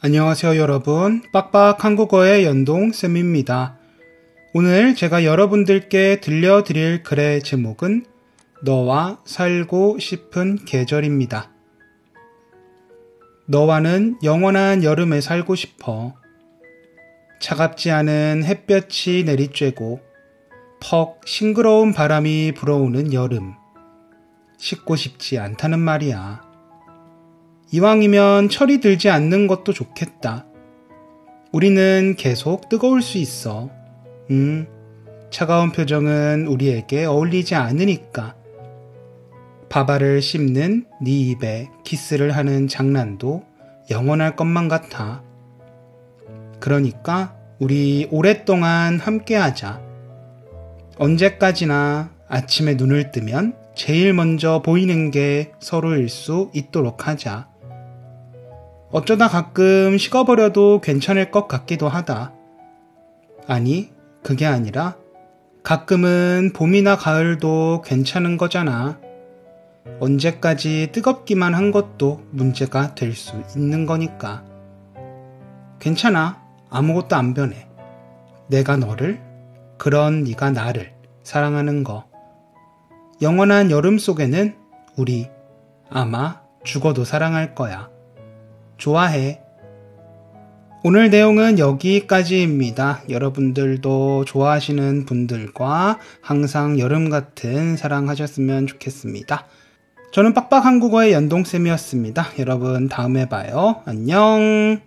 안녕하세요 여러분. 빡빡 한국어의 연동 쌤입니다. 오늘 제가 여러분들께 들려드릴 글의 제목은 너와 살고 싶은 계절입니다. 너와는 영원한 여름에 살고 싶어. 차갑지 않은 햇볕이 내리쬐고 퍽 싱그러운 바람이 불어오는 여름. 씻고 싶지 않다는 말이야. 이왕이면 철이 들지 않는 것도 좋겠다. 우리는 계속 뜨거울 수 있어. 음, 차가운 표정은 우리에게 어울리지 않으니까. 바바를 씹는 네 입에 키스를 하는 장난도 영원할 것만 같아. 그러니까 우리 오랫동안 함께하자. 언제까지나 아침에 눈을 뜨면 제일 먼저 보이는 게 서로일 수 있도록 하자. 어쩌다 가끔 식어버려도 괜찮을 것 같기도 하다. 아니, 그게 아니라 가끔은 봄이나 가을도 괜찮은 거잖아. 언제까지 뜨겁기만 한 것도 문제가 될 수 있는 거니까. 괜찮아. 아무것도 안 변해. 내가 너를, 그런 네가 나를 사랑하는 거. 영원한 여름 속에는 우리 아마 죽어도 사랑할 거야. 좋아해. 오늘 내용은 여기까지입니다. 여러분들도 좋아하시는 분들과 항상 여름 같은 사랑하셨으면 좋겠습니다. 저는 빡빡 한국어의 연동쌤이었습니다. 여러분 다음에 봐요. 안녕.